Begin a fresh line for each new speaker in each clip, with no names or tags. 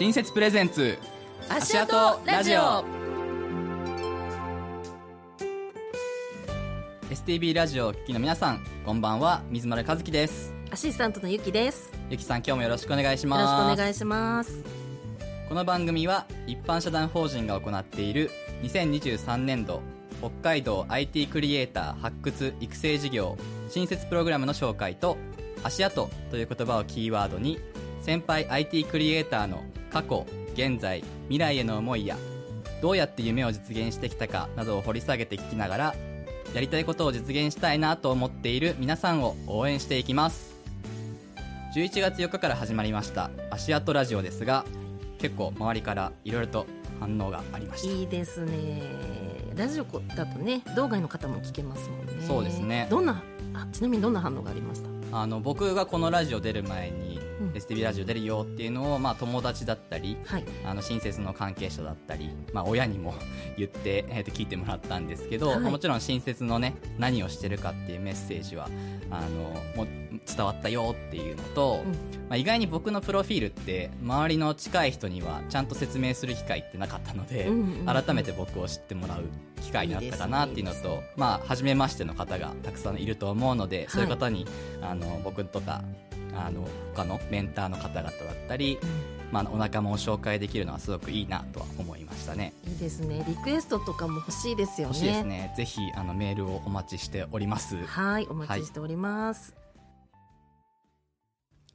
新設プレゼンツ
足跡ラジオ。
STB ラジオをお聞きの皆さんこんばんは水丸和樹です。
アシスタントのゆきです。
ゆきさん今日もよろしくお願いし
よろしく
ます
お願いします。
この番組は一般社団法人が行っている2023年度北海道 IT クリエイター発掘育成事業新設プログラムの紹介と足跡という言葉をキーワードに先輩 IT クリエイターの過去現在未来への思いやどうやって夢を実現してきたかなどを掘り下げて聞きながらやりたいことを実現したいなと思っている皆さんを応援していきます。11月4日から始まりました足跡ラジオですが結構周りからいろいろと反応がありました。
いいですね。ラジオだとね道外の方も聞けますもんね。
そうですね。
どんなあちなみにどんな反応がありました？
あの僕がこのラジオ出る前に、
うん
STB ラジオ出るよっていうのを、まあ、友達だったり
はい。
あの親切の関係者だったり、まあ、親にも 言って、えーと聞いてもらったんですけど、
はい。
まあもちろん親切のね何をしてるかっていうメッセージはあのもう伝わったよっていうのと、
うん。
まあ、意外に僕のプロフィールって周りの近い人にはちゃんと説明する機会ってなかったので、
うんうんうん
改めて僕を知ってもらう機会になったかなっていうのと
ね。
まあ初めましての方がたくさんいると思うので、そういう方にあの僕とかあの他のメンターの方々だったり、まあ、お仲間を紹介できるのはすごくいいなとは思いましたね。
いいですね。リクエストとかも欲しいですよね。
欲しいですね。ぜひあのメールをお待ちしております。
はいお待ちしております、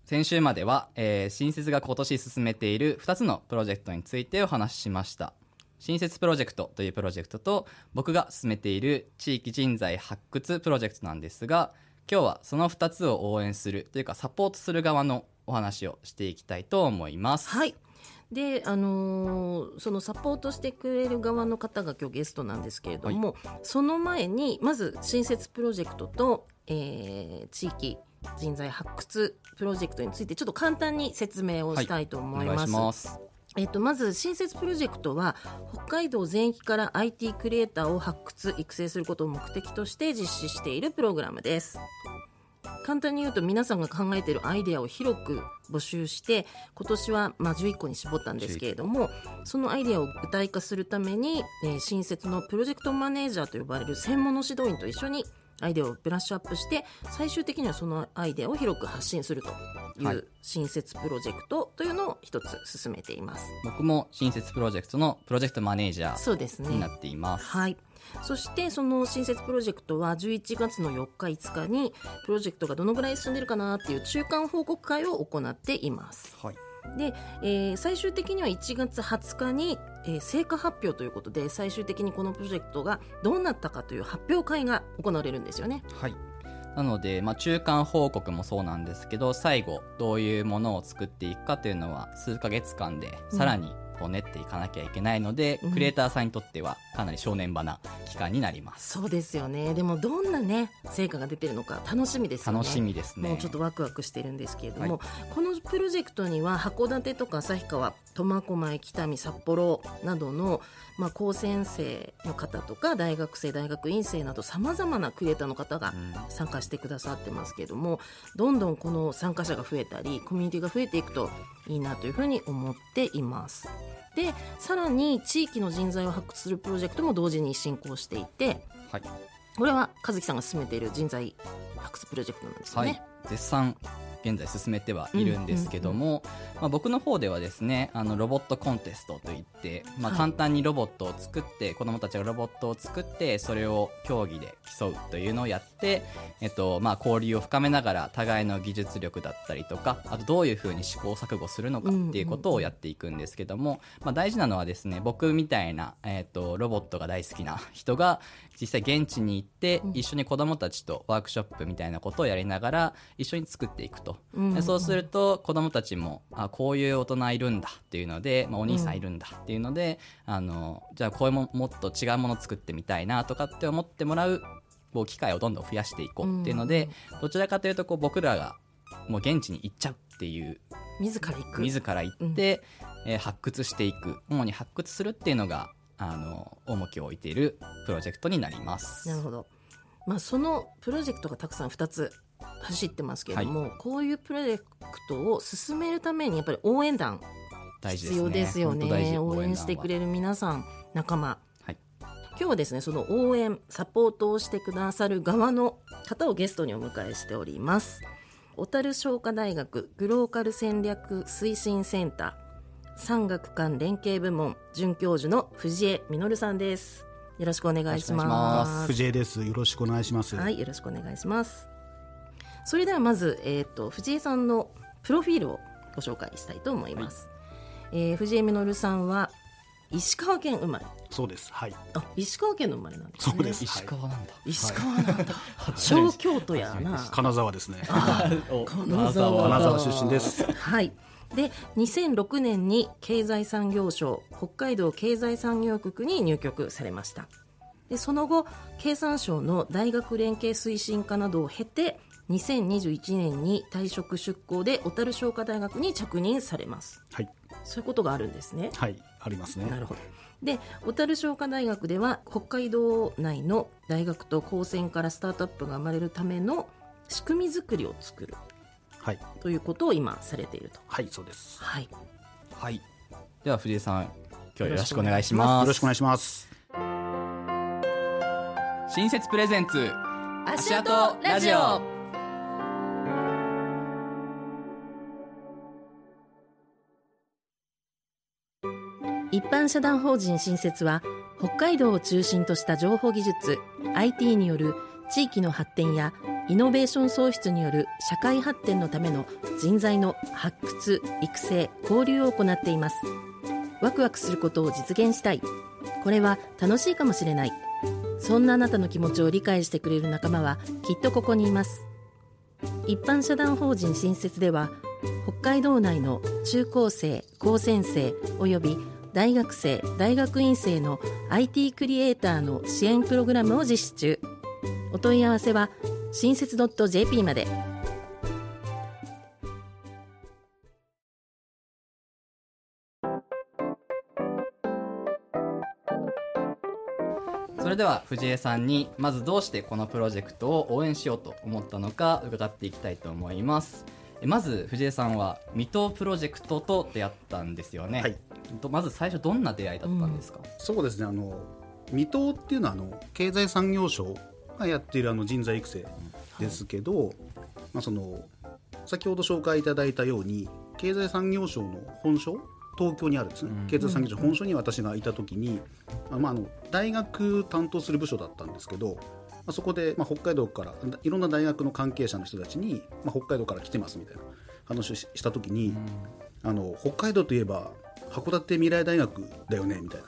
先週までは、えー新設が今年進めている2つのプロジェクトについてお話ししました。新設プロジェクトというプロジェクトと僕が進めている地域人材発掘プロジェクトなんですが今日はその2つを応援するというかサポートする側のお話をしていきたいと思います。
はい。であのーそのサポートしてくれる側の方が今日ゲストなんですけれども、その前にまず新設プロジェクトと、えー地域人材発掘プロジェクトについてちょっと簡単に説明をしたいと思います。
お願いします
えっと、まず新設プロジェクトは北海道全域から IT クリエイターを発掘育成することを目的として実施しているプログラムです。簡単に言うと皆さんが考えているアイデアを広く募集して今年はまあ11個に絞ったんですけれどもそのアイデアを具体化するために、えー新設のプロジェクトマネージャーと呼ばれる専門の指導員と一緒にアイデアをブラッシュアップして最終的にはそのアイデアを広く発信するとい
はいう
新設プロジェクトというのを一つ進めています。
僕も新設プロジェクトのプロジェクトマネージャーになっています、
はい。そしてその新設プロジェクトは11月の4日5日にプロジェクトがどのぐらい進んでるかなっていう中間報告会を行っています。
はい
で、えー最終的には1月20日に、えー成果発表ということで最終的にこのプロジェクトがどうなったかという発表会が行われるんですよね。
はい、なので、まあ、中間報告もそうなんですけど最後どういうものを作っていくかというのは数ヶ月間で
うん
さらにこう練っていかなきゃいけないので、
うん。
クリエイターさんにとってはかなり正念場な期間になります。
そうですよね。でもどんなね成果が出てるのか楽しみですよね。
楽しみですね。
もうちょっとワクワクしてるんですけれども、このプロジェクトには函館とか旭川苫小牧北見札幌などの、まあ、高専生の方とか大学生大学院生などさまざまなクリエイターの方が
うん。
参加してくださってますけれどもどんどんこの参加者が増えたりコミュニティが増えていくといいなというふうに思っています。でさらに地域の人材を発掘するプロジェクトも同時に進行していて
はい、
これは和樹さんが進めている人材発掘プロジェクトなんですよ
はい
ね。、
絶賛現在進めてはいるんですけども、まあ、僕の方ではですねあのロボットコンテストといって、まあ、
はい。
簡単にロボットを作って、子どもたちがロボットを作ってそれを競技で競うというのをやって、えっとまあ、交流を深めながら互いの技術力だったりとかあとどういうふうに試行錯誤するのかっていうことをやっていくんですけども、まあ、大事なのはですね僕みたいな、えっとロボットが大好きな人が実際現地に行って一緒に子どもたちとワークショップみたいなことをやりながら一緒に作っていくと、
うん
でそうすると子どもたちもあこういう大人いるんだっていうので、まあ、お兄さんいるんだっていうので、あのじゃあこういうももっと違うものを作ってみたいなとかって思ってもらうこう機会をどんどん増やしていこうっていうので、どちらかというとこう僕らがもう現地に行っちゃうっていう
自ら行く。
自ら行って、えー発掘していく主に発掘するっていうのがあの重きを置いているプロジェクトになります。
なるほど、まあ、そのプロジェクトがたくさん2つ走ってますけれども、こういうプロジェクトを進めるためにやっぱり応援団
大事ですね。
必要ですよ
本当大事。
ね応援してくれる皆さん。仲間
はい。
今日はですねその応援サポートをしてくださる側の方をゲストにお迎えしております。小樽商科大学グローカル戦略推進センター産学官連携部門准教授の藤江実さんです。よろしくお願いしま
す。
藤江です。よろしくお願いします。
はいよろしくお願いしますそれではまず、えー、と藤江さんのプロフィールをご紹介したいと思います、えー藤江実さんは石川県生まれ。
そうです。はい。
あ石川県の生まれなんですね。
そうです。
石
はい。
川なんだ、
石川なんだ。小京都やな。
金沢ですね。
お
金沢。
金沢出身です。
はい。で2006年に経済産業省北海道経済産業局に入局されました。でその後経産省の大学連携推進課などを経て2021年に退職出向で小樽商科大学に着任されます
はい。
そういうことがあるんですね
はい。ありますね。
なるほどで小樽商科大学では北海道内の大学と高専からスタートアップが生まれるための仕組み作りを作る
はい。
ということを今されていると
はい、そうです。
はい
はいでは藤井さん今日はよろしくお願いします
よろしくお願いします。
新設プレゼンツ
足跡ラジオ一般社団法人新設は北海道を中心とした情報技術 IT による地域の発展やイノベーション創出による社会発展のための人材の発掘育成交流を行っています。ワクワクすることを実現したい。これは楽しいかもしれない。そんなあなたの気持ちを理解してくれる仲間はきっとここにいます。一般社団法人新設では北海道内の中高生高専生および大学生大学院生の IT クリエイターの支援プログラムを実施中。お問い合わせは新設 .jp まで。
それでは藤江さんにまずどうしてこのプロジェクトを応援しようと思ったのか伺っていきたいと思います。えまず藤江さんは水戸プロジェクトと出会ったんですよね、
はい。
とまず最初どんな出会いだったんですか、
そうですね。あの、水戸っていうのは、あの、経済産業省がやっているあの人材育成ですけど、まあ、その、先ほど紹介いただいたように、経済産業省の本省東京にあるですね、
うん。
経済産業省本省に私がいた時に、あまあ、あの大学担当する部署だったんですけど、まあ、そこで、まあ、北海道からいろんな大学の関係者の人たちに、まあ、北海道から来てますみたいな話をしした時に、あの北海道といえば函館未来大学だよねみたいな。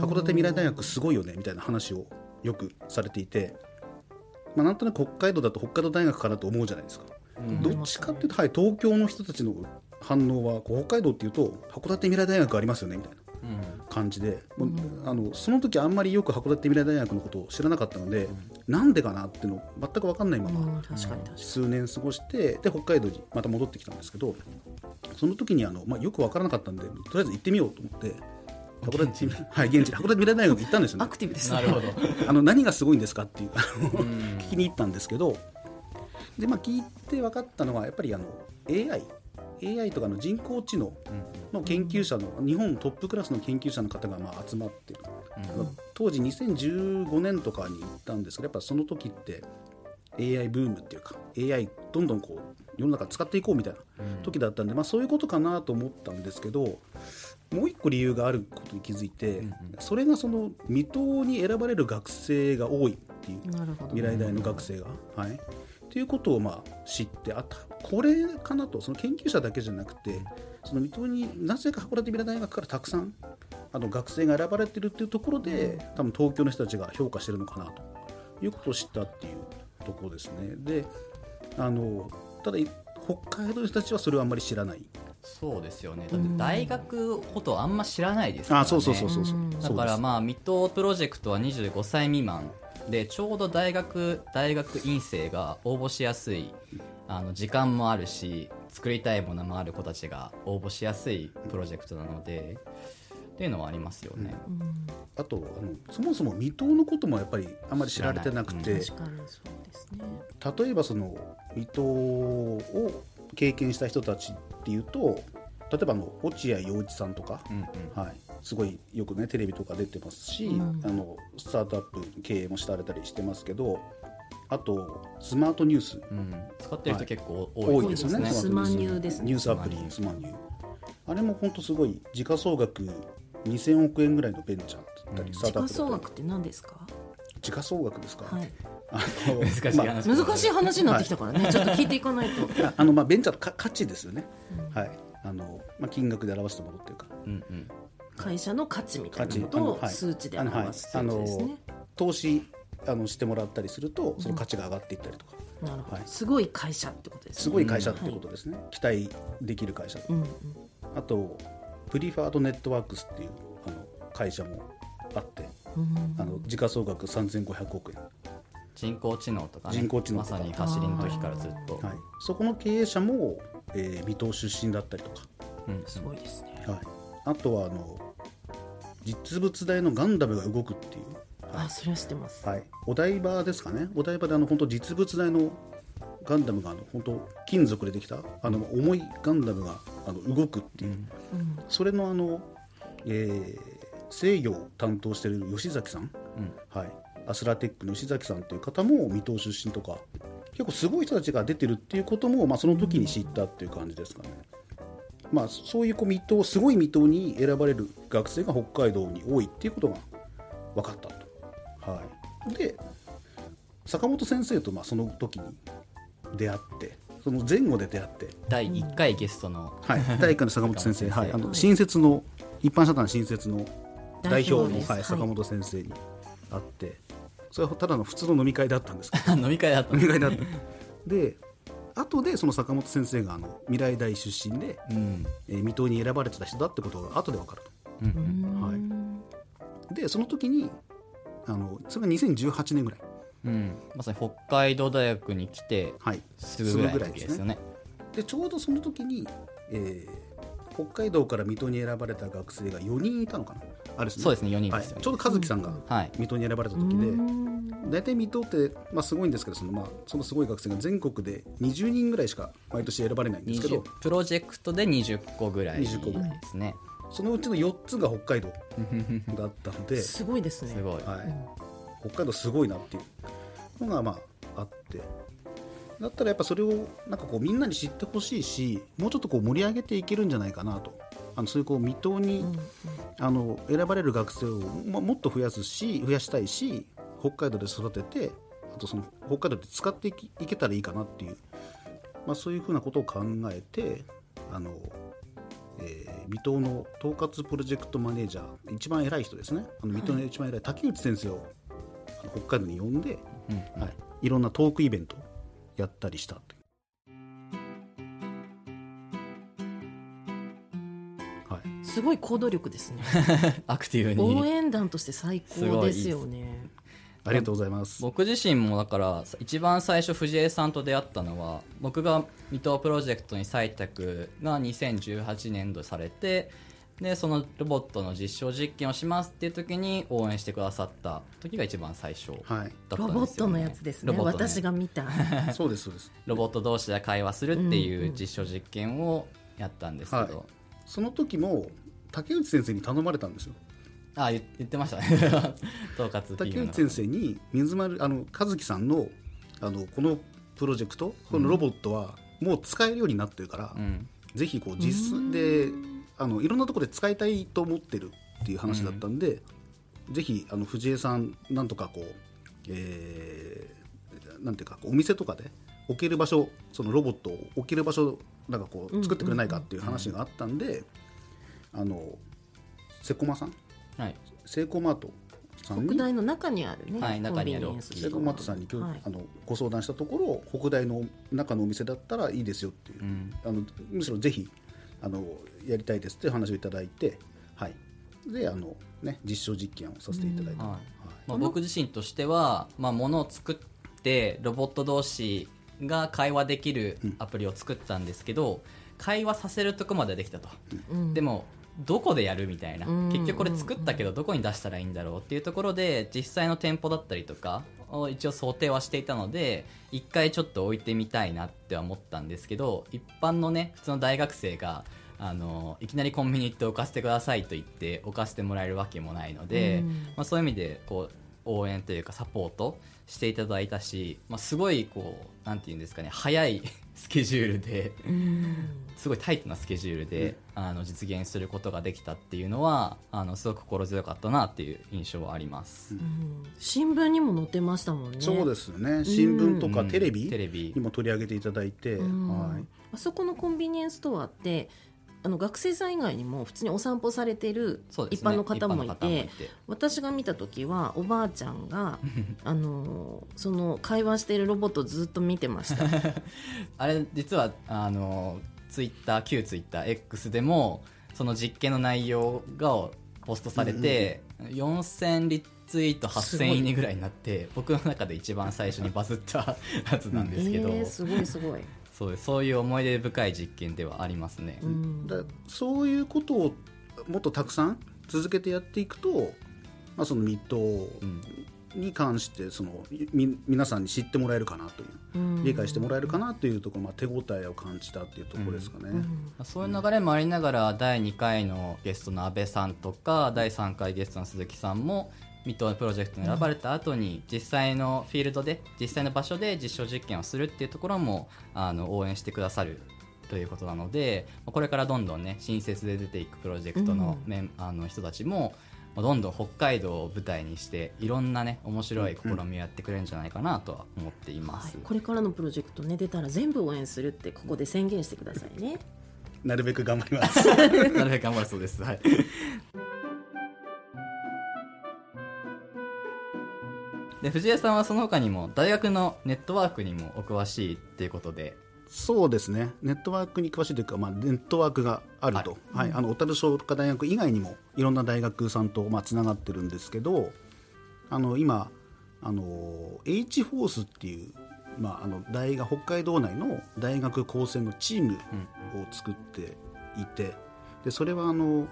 函館未来大学すごいよねみたいな話をよくされていて、まあ、なんとなく北海道だと北海道大学かなと思うじゃないですか、どっちかっていうと、はい、東京の人たちの反応はこう北海道っていうと函館未来大学ありますよねみたいな感じで、もうあのその時あんまりよく函館未来大学のことを知らなかったので、なんでかなっていうの全く分かんないまま、数年過ごしてで北海道にまた戻ってきたんですけどその時にあの、まあ、よく分からなかったんでとりあえず行ってみようと思って函館はい、現地函館未来大学行ったんですよね。
アクティブですね。
なるほど。
あの何がすごいんですかっていう聞きに行ったんですけどで、まあ、聞いて分かったのはやっぱりあの AI AI とかの人工知能の研究者の日本トップクラスの研究者の方がまあ集まってる、当時2015年とかに行ったんですけどやっぱその時って AI ブームっていうか AI どんどんこう世の中使っていこうみたいな時だったんで、まあ、そういうことかなと思ったんですけどもう一個理由があることに気づいて、それがその水戸に選ばれる学生が多いっていう未来大の学生が。はいっていうことをまあ知ってあたこれかなと。その研究者だけじゃなくてその水戸になぜか函館未来大学からたくさんあの学生が選ばれてるっていうところで多分東京の人たちが評価してるのかなと。いうことを知ったっていうところですね。であのただ北海道の人たちはそれをあんまり知らない。
そうですよね。だって大学ことあんま知らないですから、ね、
あそうそうそうそう
だからまあ水戸プロジェクトは25歳未満でちょうど大学大学院生が応募しやすいあの時間もあるし作りたいものもある子たちが応募しやすいプロジェクトなのでっていうのはありますよね、
あとあのそもそも水戸のこともやっぱりあんまり知られてなくて、
確かにそうですね。
例えばその水戸を経験した人たちっていうと例えばあの落合陽一さんとか、
うんうん。
はい、すごいよくねテレビとか出てますし、
うん。
あのスタートアップ経営もされたりしてますけどあとスマートニュース。
うん。使ってる人結構
多
多いですすね
いでよね。
スマニューですね。
ニュースアプリスマニュー。あれも本当すごい時価総額2000億円ぐらいのベンチャーだったり、スター
時価総額って何ですか？
時価総額ですか、
はい。
あの
難しい
まあ
話
難しい話になってきたからね、ちょっと聞いていかないと。
ああのまあベンチャーのか価値ですよね、はい。あのまあ、金額で表したものっていうか。
うんうん
会社の価値みたいなことを
はい
数値で表すってやつですね、
投資あのしてもらったりするとその価値が上がっていったりとか、
なるほど、
はい。
すごい会社ってことですね。
すごい会社ってことですね、期待できる会社。
うんうん。
あとプリファードネットワークスっていうあの会社もあって
うん。
あの時価総額3500億円、
人工知能とかね
人工知能とか。
まさに走りの時からずっと、
はい、そこの経営者も、えー、水戸出身だったりとか、
うん。
すごいですね。
はい、あとはあの実物大のガンダムが動くっていう、
あそれは知ってます。
はい、お台場ですかね。お台場であの本当実物大のガンダムがあの本当金属でできたあの重いガンダムがあの動くっていう、
うん。
それのあの、えー制御を担当している吉崎さん、はい、アスラテックの吉崎さんという方も水戸出身とか結構すごい人たちが出てるっていうことも、まあ、その時に知ったっていう感じですかね。まあ、そういうこう水戸すごい水戸に選ばれる学生が北海道に多いっていうことが分かったと。はい、で坂本先生とまあその時に出会ってその前後で出会って。
第1回ゲストの
はい、第1回の坂本先生、はい、あの
はい
新設の一般社団新設の代表の、
代表です。はい
はい、坂本先生に会って、それはただの普通の飲み会だったんですけど。
飲み会だった
飲み会だった。で後でその坂本先生があの未来大出身で、
うん。
えー水戸に選ばれてた人だってことが後で分かる
うんうん。
はい。
とでその時にあのそれが2018年ぐらい、
うん。まさに北海道大学に来て
はい、
すぐぐらいですよね。
でちょうどその時に、えー北海道から水戸に選ばれた学生が4人いたのかな。あれですね。
そうですね4人
はい、
ですよね。
ちょうど和樹さんが
はい。
水戸に選ばれた時で、大体水戸って、まあ、すごいんですけどその,、まあ、そのすごい学生が全国で20人ぐらいしか毎年選ばれないんですけど
20プロジェクトで20個ぐらい
20個ぐらい。
ですね。
そのうちの4つが北海道だったので、
すごいですね。
すごい。
はい、北海道すごいなっていうのがまああって。だったらやっぱそれをなんかこうみんなに知ってほしいしもうちょっとこう盛り上げていけるんじゃないかなと。あのそういうこう水戸に、あの選ばれる学生を、まあ、もっと増やすし増やしたいし北海道で育ててあとその北海道で使っていけたらいいかなっていう、まあ、そういうふうなことを考えてあの、えー水戸の統括プロジェクトマネージャー一番偉い人ですね。あの水戸の一番偉い竹内先生をあの北海道に呼んで、
うん
はい、いろんなトークイベントをやったりしたという。はい。
すごい行動力ですね。
アクティブ
応
に
援団として最高ですよね
ありがとうございます。
僕自身もだから一番最初藤江さんと出会ったのは僕が水戸プロジェクトに採択が2018年度されてでそのロボットの実証実験をしますっていう時に応援してくださった時が一番最初だったんですよ、ね、
ロボットのやつですね。
ロボットね
私が見た。
そうですそうです。
ロボット同士で会話するっていう実証実験をやったんですけど、
はい。その時も竹内先生に頼まれたんですよ。
あ言言ってましたね。統括
竹内先生に水丸あの和樹さんのあのこのプロジェクトこのロボットはもう使えるようになってるから、
うん。
ぜひこう実であのいろんなところで使いたいと思ってるっていう話だったんで、ぜひあの藤江さんなんとかこう、えーなんていうかお店とかで置ける場所そのロボットを置ける場所なんかこう作ってくれないかっていう話があったんで、あのセコマさん
はい。
セイコーマートさんに？
北大の中にあるね、
はい中にある。
コンビニエンスストア
セイコーマートさんに今日、
はい。
あのご相談したところ北大の中のお店だったらいいですよっていう、
うん。
あのむしろぜひあのやりたいですっていう話をいただいて、はい、であの、ね、実証実験をさせていただいた、
はい。
はい。
まあ、僕自身としては、まあ、物を作ってロボット同士が会話できるアプリを作ったんですけど、会話させるとこまでできたと、
うん。
でもどこでやるみたいな、
うん
結局これ作ったけどどこに出したらいいんだろうっていうところで実際の店舗だったりとかを一応想定はしていたので一回ちょっと置いてみたいなって思ったんですけど一般のね普通の大学生があのいきなりコンビニ行って置かせてくださいと言って置かせてもらえるわけもないので、
うん。
まあ、そういう意味でこう応援というかサポートしていただいたし、まあ、すごいこうなんていうんですかね早い スケジュールで
うん。
すごいタイトなスケジュールで、あの実現することができたっていうのはあのすごく心強かったなっていう印象はあります。
うん。新聞にも載ってましたもんね。
そうですよね新聞と
うん。
かテレビ
テレビ。
にも取り上げていただいて、
うん。
はい、
あそこのコンビニエンスストアってあの学生さん以外にも普通にお散歩されてる一般の方もいて私が見た時はおばあちゃんが あのその会話しているロボットをずっと見てました。
あれ実はあのツイッター旧ツイッター X でもその実験の内容がポストされて、4000リツイート
すごい
8000いいねぐらいになって僕の中で一番最初にバズったやつなんですけど、
えー、すごいすごい、
そうです。そういう思い出深い実験ではありますね、
うん、
だそういうことをもっとたくさん続けてやっていくと、まあ、そのミッド
うん
に関してそのみ皆さんに知ってもらえるかなという
うん。
理解してもらえるかなというところ、まあ、手応えを感じたっていうところですかね。
うん。
まあそういう流れもありながら第2回のゲストの安倍さんとか第3回ゲストの鈴木さんも水戸プロジェクトに選ばれた後に実際のフィールドで実際の場所で実証実験をするっていうところもあの応援してくださるということなのでまあこれからどんどんね新設で出ていくプロジェクトのメン、あの人たちもまあどんどん北海道を舞台にしていろんなね面白い試みをやってくれるんじゃないかなとは思っています。
これからのプロジェクトね出たら全部応援するってここで宣言してくださいね
なるべく頑張ります。
なるべく頑張るそうです。はい。で藤江さんはその他にも大学のネットワークにもお詳しいっていうことで。
そうですね。ネットワークに詳しいというか、まあ、ネットワークがあると、はい。あの小樽商科大学以外にもいろんな大学さんとまあつながってるんですけどあの今あの H フォースっていう、まあ、あの大学北海道内の大学高専のチームを作っていてでそれはあの、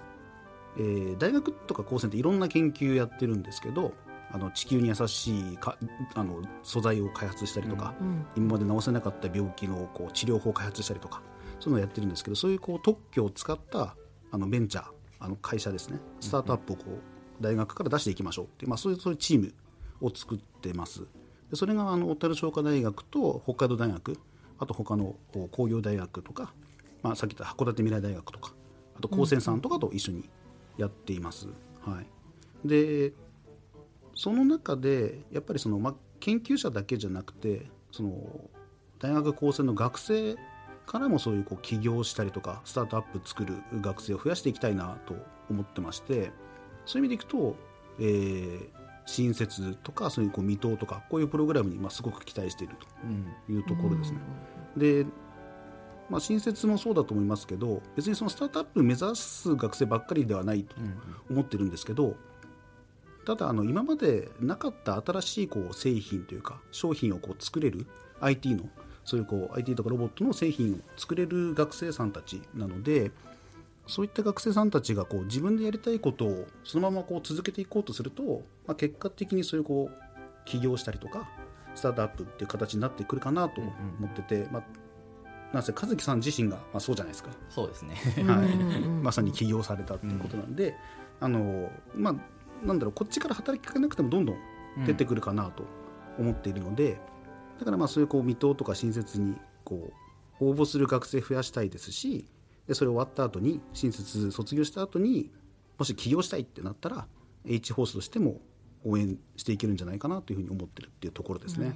えー大学とか高専っていろんな研究やってるんですけどあの地球に優しいかあの素材を開発したりとか、
うん
今まで治せなかった病気のこう治療法を開発したりとかそういうのをやってるんですけどそういうこう特許を使ったあのベンチャーあの会社ですね。スタートアップをこう大学から出していきましょうってまあ、そういうそういうチームを作ってます。でそれがあの小樽商科大学と北海道大学あと他の工業大学とか、まあ、さっき言った函館未来大学とかあと高専さんとかと一緒にやっています、はい、でその中でやっぱりその、まあ、研究者だけじゃなくてその大学高専の学生からもそういうこう起業したりとかスタートアップ作る学生を増やしていきたいなと思ってましてそういう意味でいくと、えー新設とかそういうこう未踏とかこういうプログラムにまあすごく期待しているというところですね。でまあ、新設もそうだと思いますけど別にそのスタートアップ目指す学生ばっかりではないと思ってるんですけどただあの今までなかった新しいこう製品というか商品をこう作れる IT のそういうこう IT とかロボットの製品を作れる学生さんたちなのでそういった学生さんたちがこう自分でやりたいことをそのままこう続けていこうとすると、まあ、結果的にそういうこう起業したりとかスタートアップっていう形になってくるかなと思ってて、まあ、なんせ和樹さん自身がまあそうじゃないですか。
そうですね。
はい、まさに起業されたっていうことなんで、あのまあなんだろうこっちから働きかけなくてもどんどん出てくるかなと思っているので、だからまあそういうこう未踏とか新設にこう応募する学生増やしたいですしでそれ終わった後に新設卒業した後にもし起業したいってなったら H ホースとしても応援していけるんじゃないかなというふうに思ってるっていうところですね。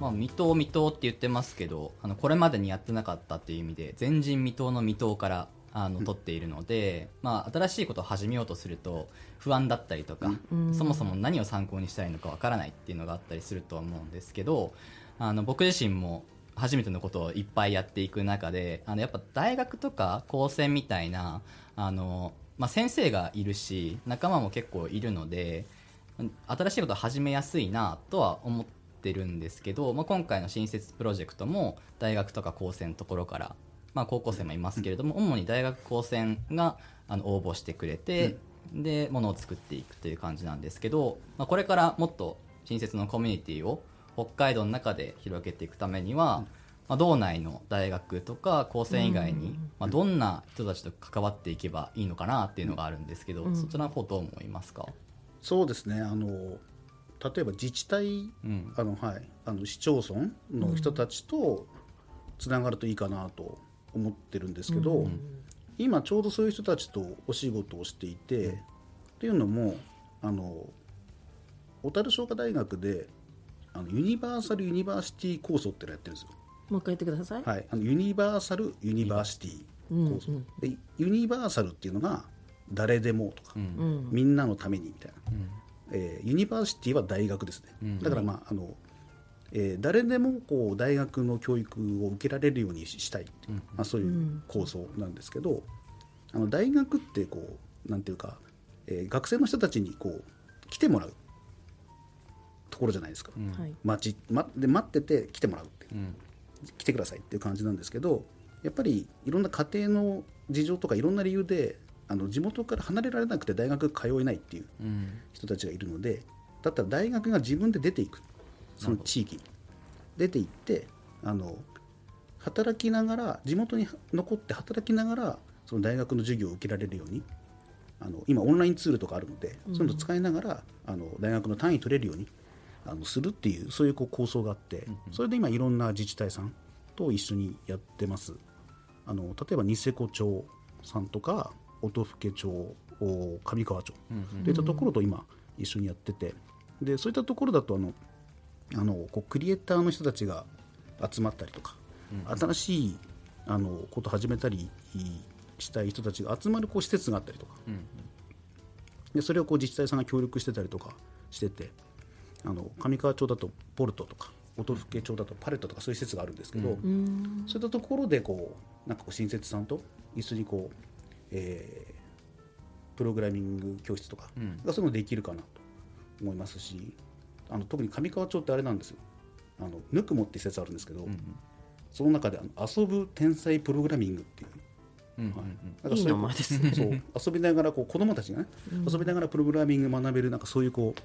まあ、未踏未踏って言ってますけどあのこれまでにやってなかったっていう意味で前人未到の未踏からあの取っているので、まあ、新しいことを始めようとすると不安だったりとか、そもそも何を参考にしたらいいのかわからないっていうのがあったりするとは思うんですけどあの僕自身も初めてのことをいっぱいやっていく中であのやっぱ大学とか高専みたいなあの、まあ、先生がいるし仲間も結構いるので新しいことを始めやすいなとは思ってるんですけど、まあ、今回の新設プロジェクトも大学とか高専のところから、まあ、高校生もいますけれども、主に大学高専があの応募してくれて、でものを作っていくという感じなんですけど、まあ、これからもっと新設のコミュニティを北海道の中で広げていくためには、まあ、道内の大学とか高専以外に、まあ、どんな人たちと関わっていけばいいのかなっていうのがあるんですけど、そちらの方どう思いますか？
そうですね。あの例えば自治体、
うん。
あのはい、あの市町村の人たちとつながるといいかなと思ってるんですけど、今ちょうどそういう人たちとお仕事をしていて、っていうのもあの小樽商科大学であのユニバーサル・ユニバーシティ構想っていうのをやってるんですよ。
もう一回言ってください、
はい、あのユニバーサル・ユニバーシティ構想、でユニバーサルっていうのが誰でもとか、みんなのためにみたいな、えーユニバーシティは大学ですね、だからまああの、えー誰でもこう大学の教育を受けられるようにししたいっていう、まあ、そういう構想なんですけど、あの大学ってこうなんていうか、えー学生の人たちにこう来てもらうところじゃないですか、
はい。
待ちまで待ってて来てもらうっていう。
うん。
来てくださいっていう感じなんですけどやっぱりいろんな家庭の事情とかいろんな理由であの地元から離れられなくて大学通えないっていう
うん。
人たちがいるのでだったら大学が自分で出ていくその地域に。出て行ってあの働きながら地元に残って働きながらその大学の授業を受けられるようにあの今オンラインツールとかあるので、そういうのを使いながらあの大学の単位取れるようにあのするっていうそういうこう構想があって、それで今いろんな自治体さんと一緒にやってます。あの例えばニセコ町さんとか音更町お上川町。といったところと今一緒にやってて。でそういったところだとあのあのこうクリエイターの人たちが集まったりとか、新しいあのこと始めたりしたい人たちが集まるこう施設があったりとか、でそれをこう自治体さんが協力してたりとかしててあの上川町だとポルトとか音更町だとパレットとかそういう施設があるんですけど、そういったところでこうなんかこう新設さんと一緒にこう、えープログラミング教室とかがそういうのできるかなと思いますしあの特に上川町ってあれなんですよ。あのぬくもって施設あるんですけど、その中であの遊ぶ天才プログラミングっていう。
うん
はい。なんかそう
いい名前ですね。
そう遊びながらこう子供たちがね、遊びながらプログラミング学べるなんかそういうこう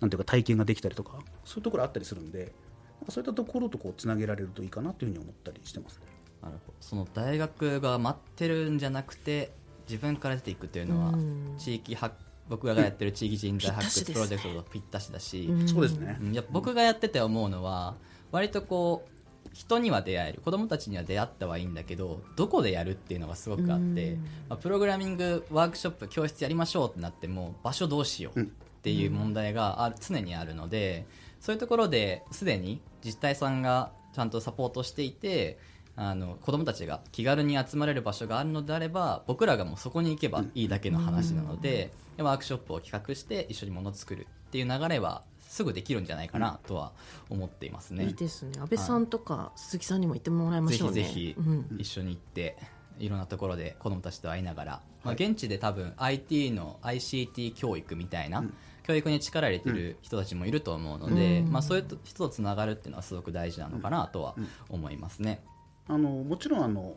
なんていうか体験ができたりとかそういうところあったりするんでなんかそういったところとこうつなげられるといいかなというふうに思ったりしてますね。
なるほど。その大学が待ってるんじゃなくて自分から出ていくっていうのは
うん。
地域発僕がやってる地域人材発掘プロジェクトとぴったしだし、
そうですね、
うん。やっぱ僕がやってて思うのは割とこう人には出会える子供たちには出会ったはいいんだけどどこでやるっていうのがすごくあって、まあ、プログラミングワークショップ教室やりましょうってなっても場所どうしようっていう問題がある常にあるのでそういうところですでに自治体さんがちゃんとサポートしていてあの子供たちが気軽に集まれる場所があるのであれば僕らがもうそこに行けばいいだけの話なので、でワークショップを企画して一緒にものを作るっていう流れはすぐできるんじゃないかなとは思っていますね。
いいですね。安倍さんとか鈴木さんにも行ってもらいま
ぜ
しょうね。
ひぜひ
うん。
一緒に行って、いろんなところで子どもたちと会いながら、まあ、現地で多分 IT の ICT 教育みたいな、教育に力入れてる人たちもいると思うので、まあ、そういう人とつながるっていうのはすごく大事なのかなとは思いますね。
あのもちろんあの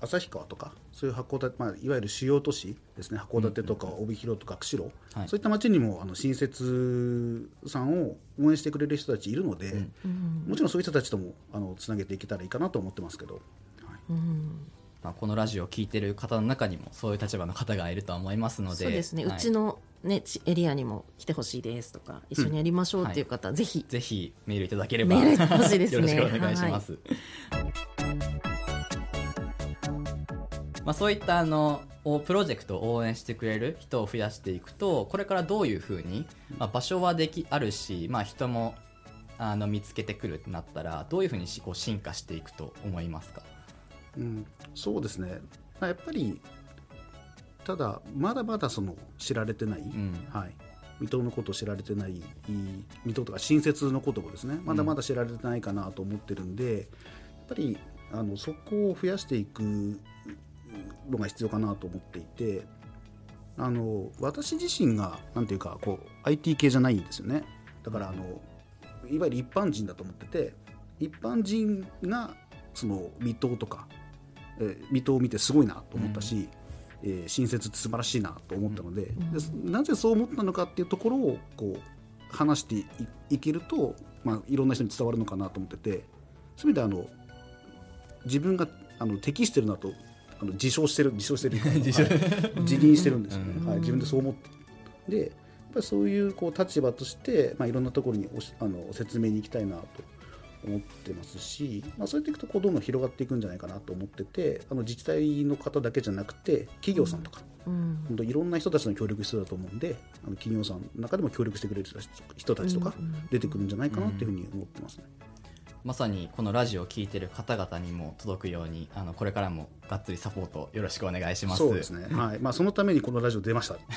旭川とかそういう函館、まあ、いわゆる主要都市ですね。函館とか帯広とか釧路、
はい。
そういった町にもあの新設さんを応援してくれる人たちいるので、もちろんそういう人たちともあのつなげていけたらいいかなと思ってますけど、はい。
まあ、このラジオを聞いてる方の中にもそういう立場の方がいるとは思いますので。
そうですね、
はい。う
ちの、ね、ちエリアにも来てほしいですとか一緒にやりましょうっていう方、ぜひ。
ぜひメールいただければ
メール欲しいですね。
よろしくお願いします。まあ、そういったあのおプロジェクトを応援してくれる人を増やしていくとこれからどういうふうに、まあ、場所はできあるし、まあ、人もあの見つけてくるってなったらどういうふうにしこう進化していくと思いますか？
うん、そうですね、まあやっぱりただまだまだその知られてない、
ん。
はい、水戸のことを知られてないい水戸とか新設のこともですね。まだまだ知られてないかなと思ってるんで、やっぱりあのそこを増やしていくのが必要かなと思っていてあの私自身がなんていうかこう IT 系じゃないんですよね。だからあのいわゆる一般人だと思ってて一般人がその水戸とか、えー水戸を見てすごいなと思ったし、えー新設って素晴らしいなと思ったので,で、なぜそう思ったのかっていうところをこう話していいけると、まあ、いろんな人に伝わるのかなと思っててそういう意味であの自分があの適してるなとあの自称してる自称してる自 はい自認してるんですよね、はい、自分でそう思って。でやっぱりそういうこう立場として、まあ、いろんなところにおしあの説明に行きたいなと思ってますし、まあ、そうやっていくとこうどんどん広がっていくんじゃないかなと思っててあの自治体の方だけじゃなくて企業さんとか、
うん。
本当いろんな人たちの協力必要だと思うんであの企業さんの中でも協力してくれる人たち人たちとか出てくるんじゃないかなっていうふうに思ってますね。
まさにこのラジオを聞いてる方々にも届くようにあのこれからもがっつりサポートよろしくお願いします。
そうですね、はい。まあ、そのためにこのラジオ出ました、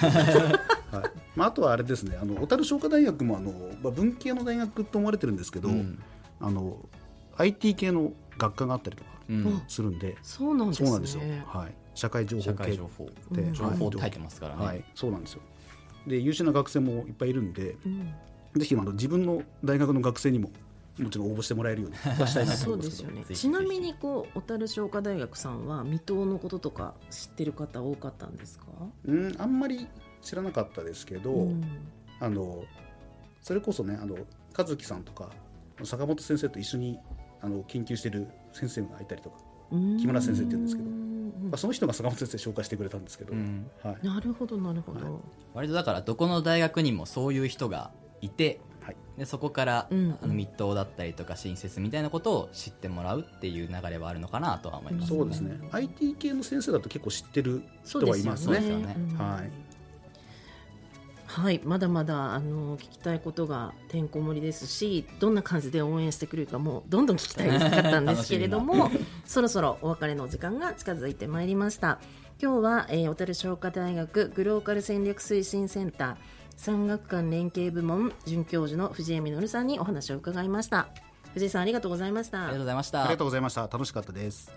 はい。まあ、あとはあれですね。あの小樽商科大学もあの、まあ、文系の大学と思われてるんですけど、
うん
あの IT 系の学科があったりとか
うん。
するんで、
そうなんですね。
そうなんですよ、はい、社会情報
社
系
会情報。
で
情報って入ってますからね、
はい、そうなんですよ。で優秀な学生もいっぱいいるんで、
うん。
ぜひあの自分の大学の学生にももちろん応募してもらえるように出したいなと
そ
思いますけど
うですよねちなみにこう小樽商科大学さんは未踏のこととか知ってる方多かったんですか、
うん。あんまり知らなかったですけど、
うん。
あのそれこそねあの和樹さんとか坂本先生と一緒にあの研究してる先生がいたりとか、
うん。
木村先生って言うんですけど
うん。
まあ、その人が坂本先生紹介してくれたんですけど、
うん。
はい
なるほどなるほど、
割とだからどこの大学にもそういう人がいて
はい、
でそこから、
うん。
あの密答だったりとか新設みたいなことを知ってもらうっていう流れはあるのかなとは思います、
そうですね。IT 系の先生だと結構知ってる人はいますね。
ね
うん
はい
はい、まだまだあの聞きたいことがてんこ盛りですしどんな感じで応援してくれるかもうどんどん聞きたいかったんですけれどもそろそろお別れのお時間が近づいてまいりました。今日は、えー、小樽商科大学グローカル戦略推進センター産学官連携部門准教授の藤江実さんにお話を伺いました。藤井さんありがとうございました。
ありがとうございました。
ありがとうございました。楽しかったです